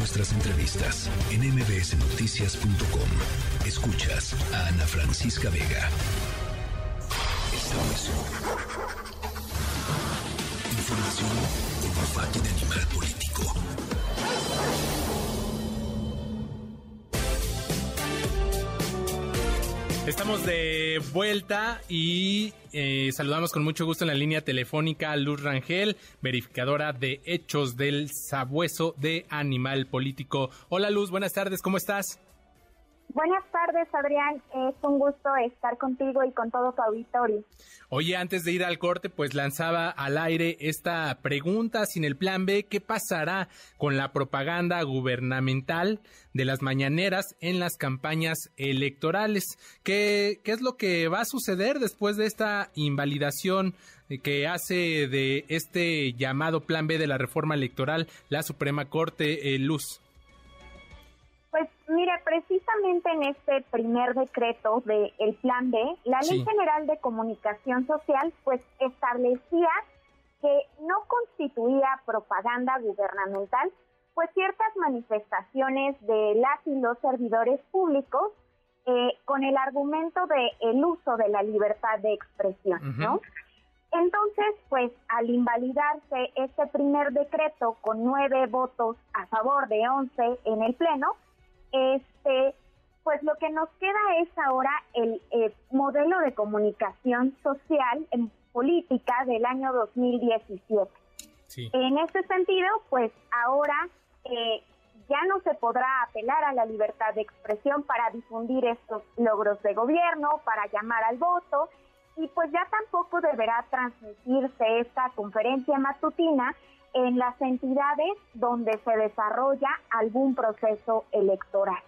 nuestras entrevistas en mbsnoticias.com. Escuchas a Ana Francisca Vega. Información con de animal político. Estamos de vuelta y eh, saludamos con mucho gusto en la línea telefónica a Luz Rangel, verificadora de hechos del sabueso de animal político. Hola Luz, buenas tardes, ¿cómo estás? Buenas tardes, Adrián. Es un gusto estar contigo y con todo tu auditorio. Oye, antes de ir al corte, pues lanzaba al aire esta pregunta sin el plan B, ¿qué pasará con la propaganda gubernamental de las mañaneras en las campañas electorales? ¿Qué, qué es lo que va a suceder después de esta invalidación que hace de este llamado plan B de la reforma electoral la Suprema Corte, eh, Luz? Mire, precisamente en este primer decreto del el Plan B, la Ley General de Comunicación Social pues establecía que no constituía propaganda gubernamental pues ciertas manifestaciones de las y los servidores públicos eh, con el argumento de el uso de la libertad de expresión, ¿no? Entonces, pues al invalidarse este primer decreto con nueve votos a favor de once en el Pleno, este, pues lo que nos queda es ahora el eh, modelo de comunicación social en política del año 2017. En este sentido, pues ahora eh, ya no se podrá apelar a la libertad de expresión para difundir estos logros de gobierno, para llamar al voto, y pues ya tampoco deberá transmitirse esta conferencia matutina en las entidades donde se desarrolla algún proceso electoral.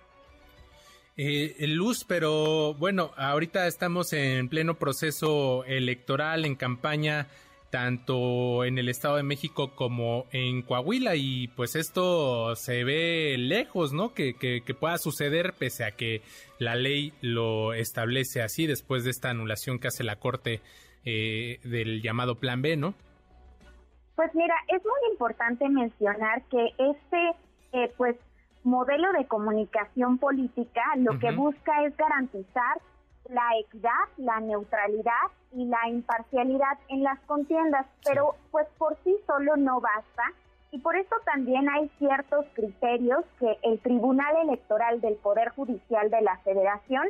Eh, Luz, pero bueno, ahorita estamos en pleno proceso electoral, en campaña, tanto en el Estado de México como en Coahuila, y pues esto se ve lejos, ¿no? Que, que, pueda suceder pese a que la ley lo establece así después de esta anulación que hace la Corte eh, del llamado Plan B, ¿no? Pues mira, es muy importante mencionar que este, eh, pues, modelo de comunicación política lo que busca es garantizar la equidad, la neutralidad y la imparcialidad en las contiendas, pero pues por sí solo no basta y por eso también hay ciertos criterios que el Tribunal Electoral del Poder Judicial de la Federación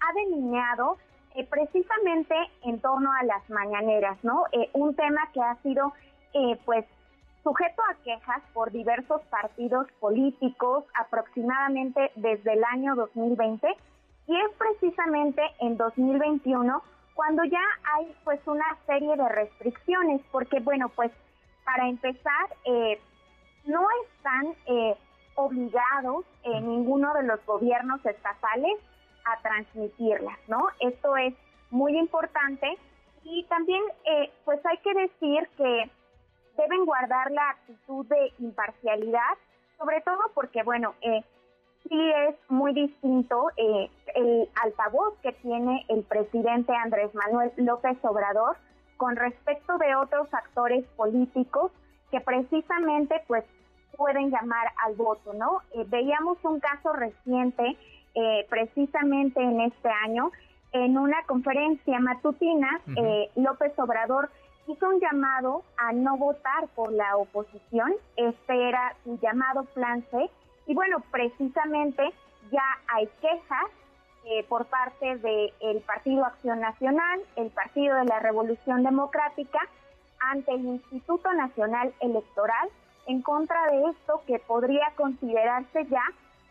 ha delineado eh, precisamente en torno a las mañaneras, ¿no? Eh, un tema que ha sido eh, pues sujeto a quejas por diversos partidos políticos aproximadamente desde el año 2020 y es precisamente en 2021 cuando ya hay pues una serie de restricciones porque bueno pues para empezar eh, no están eh, obligados en ninguno de los gobiernos estatales a transmitirlas no esto es muy importante. Y también eh, pues hay que decir que deben guardar la actitud de imparcialidad, sobre todo porque, bueno, eh, sí es muy distinto eh, el altavoz que tiene el presidente Andrés Manuel López Obrador con respecto de otros actores políticos que precisamente pues pueden llamar al voto, ¿no? Eh, veíamos un caso reciente precisamente en este año en una conferencia matutina, López Obrador hizo un llamado a no votar por la oposición. Este era su llamado plan C. Y bueno, precisamente ya hay quejas eh, por parte del Partido Acción Nacional, el Partido de la Revolución Democrática, ante el Instituto Nacional Electoral en contra de esto que podría considerarse ya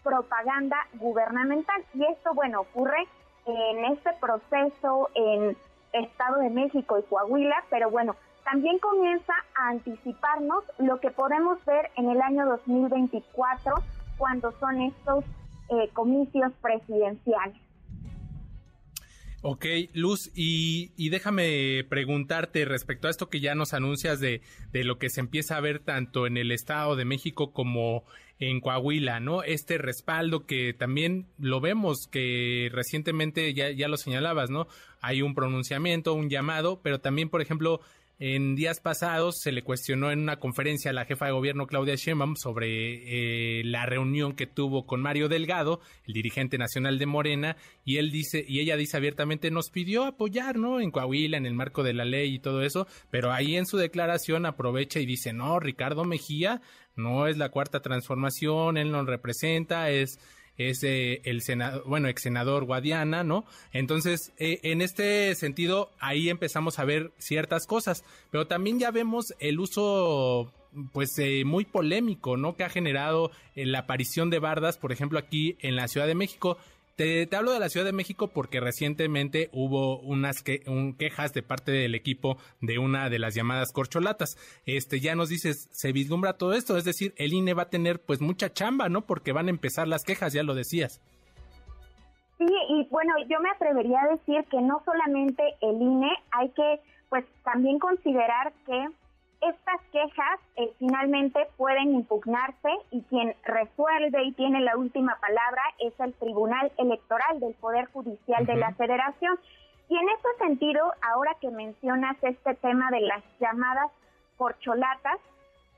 propaganda gubernamental. Y esto, bueno, ocurre en este proceso en Estado de México y Coahuila, pero bueno, también comienza a anticiparnos lo que podemos ver en el año 2024 cuando son estos eh, comicios presidenciales. Ok, Luz, y, y, déjame preguntarte respecto a esto que ya nos anuncias de, de, lo que se empieza a ver tanto en el Estado de México como en Coahuila, ¿no? Este respaldo que también lo vemos que recientemente ya, ya lo señalabas, ¿no? Hay un pronunciamiento, un llamado, pero también, por ejemplo, en días pasados se le cuestionó en una conferencia a la jefa de gobierno Claudia Sheinbaum sobre eh, la reunión que tuvo con Mario Delgado, el dirigente nacional de Morena, y él dice y ella dice abiertamente nos pidió apoyar, ¿no? En Coahuila en el marco de la ley y todo eso, pero ahí en su declaración aprovecha y dice, "No, Ricardo Mejía no es la cuarta transformación, él nos representa, es es eh, el senador, bueno, ex senador Guadiana, ¿no? Entonces, eh, en este sentido, ahí empezamos a ver ciertas cosas, pero también ya vemos el uso pues eh, muy polémico, ¿no? Que ha generado la aparición de bardas, por ejemplo, aquí en la Ciudad de México. Te, hablo de la Ciudad de México porque recientemente hubo unas quejas de parte del equipo de una de las llamadas corcholatas. Este, ya nos dices, se vislumbra todo esto, es decir, el INE va a tener pues mucha chamba, ¿no? Porque van a empezar las quejas, ya lo decías. Sí, y bueno, yo me atrevería a decir que no solamente el INE, hay que pues también considerar que estas quejas eh, finalmente pueden impugnarse y quien resuelve y tiene la última palabra es el Tribunal Electoral del Poder Judicial de la Federación. Y en ese sentido, ahora que mencionas este tema de las llamadas corcholatas,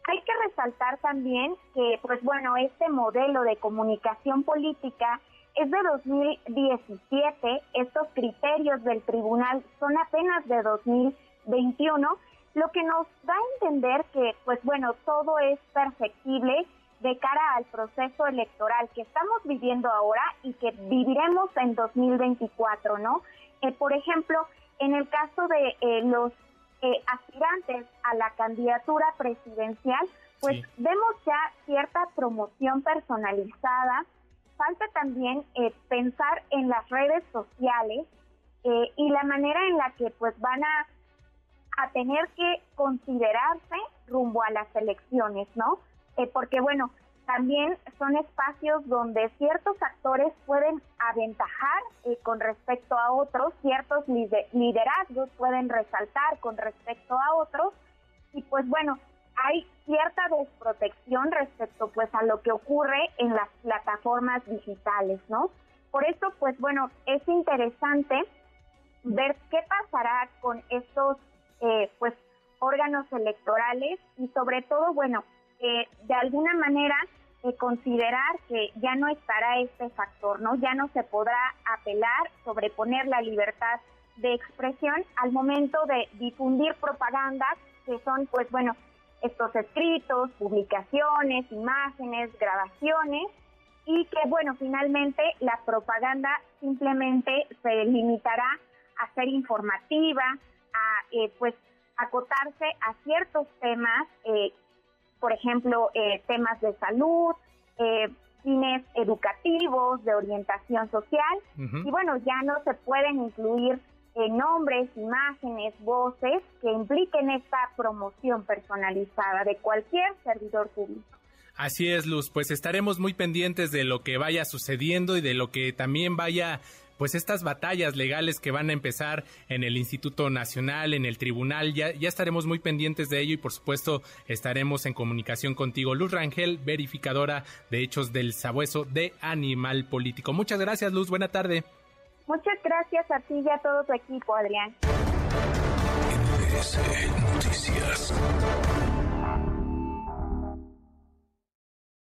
hay que resaltar también que, pues bueno, este modelo de comunicación política es de 2017, estos criterios del tribunal son apenas de 2021 lo que nos da a entender que, pues bueno, todo es perfectible de cara al proceso electoral que estamos viviendo ahora y que viviremos en 2024, ¿no? Eh, por ejemplo, en el caso de eh, los eh, aspirantes a la candidatura presidencial, pues vemos ya cierta promoción personalizada. Falta también pensar en las redes sociales y la manera en la que pues van a a tener que considerarse rumbo a las elecciones, ¿no? Eh, porque bueno, también son espacios donde ciertos actores pueden aventajar eh, con respecto a otros, ciertos liderazgos pueden resaltar con respecto a otros y pues bueno, hay cierta desprotección respecto pues a lo que ocurre en las plataformas digitales, ¿no? Por eso pues bueno, es interesante ver qué pasará con estos eh, pues órganos electorales y sobre todo, bueno, eh, de alguna manera eh, considerar que ya no estará este factor, ¿no? Ya no se podrá apelar, sobreponer la libertad de expresión al momento de difundir propaganda que son, pues bueno, estos escritos, publicaciones, imágenes, grabaciones y que, bueno, finalmente la propaganda simplemente se limitará a ser informativa, eh, pues acotarse a ciertos temas, eh, por ejemplo, eh, temas de salud, fines educativos, de orientación social, y bueno, ya no se pueden incluir nombres, imágenes, voces que impliquen esta promoción personalizada de cualquier servidor público. Así es, Luz, pues estaremos muy pendientes de lo que vaya sucediendo y de lo que también vaya pues estas batallas legales que van a empezar en el Instituto Nacional, en el Tribunal, ya, ya estaremos muy pendientes de ello y por supuesto estaremos en comunicación contigo. Luz Rangel, verificadora de hechos del sabueso de Animal Político. Muchas gracias, Luz. Buena tarde. Muchas gracias a ti y a todo tu equipo, Adrián. Noticias.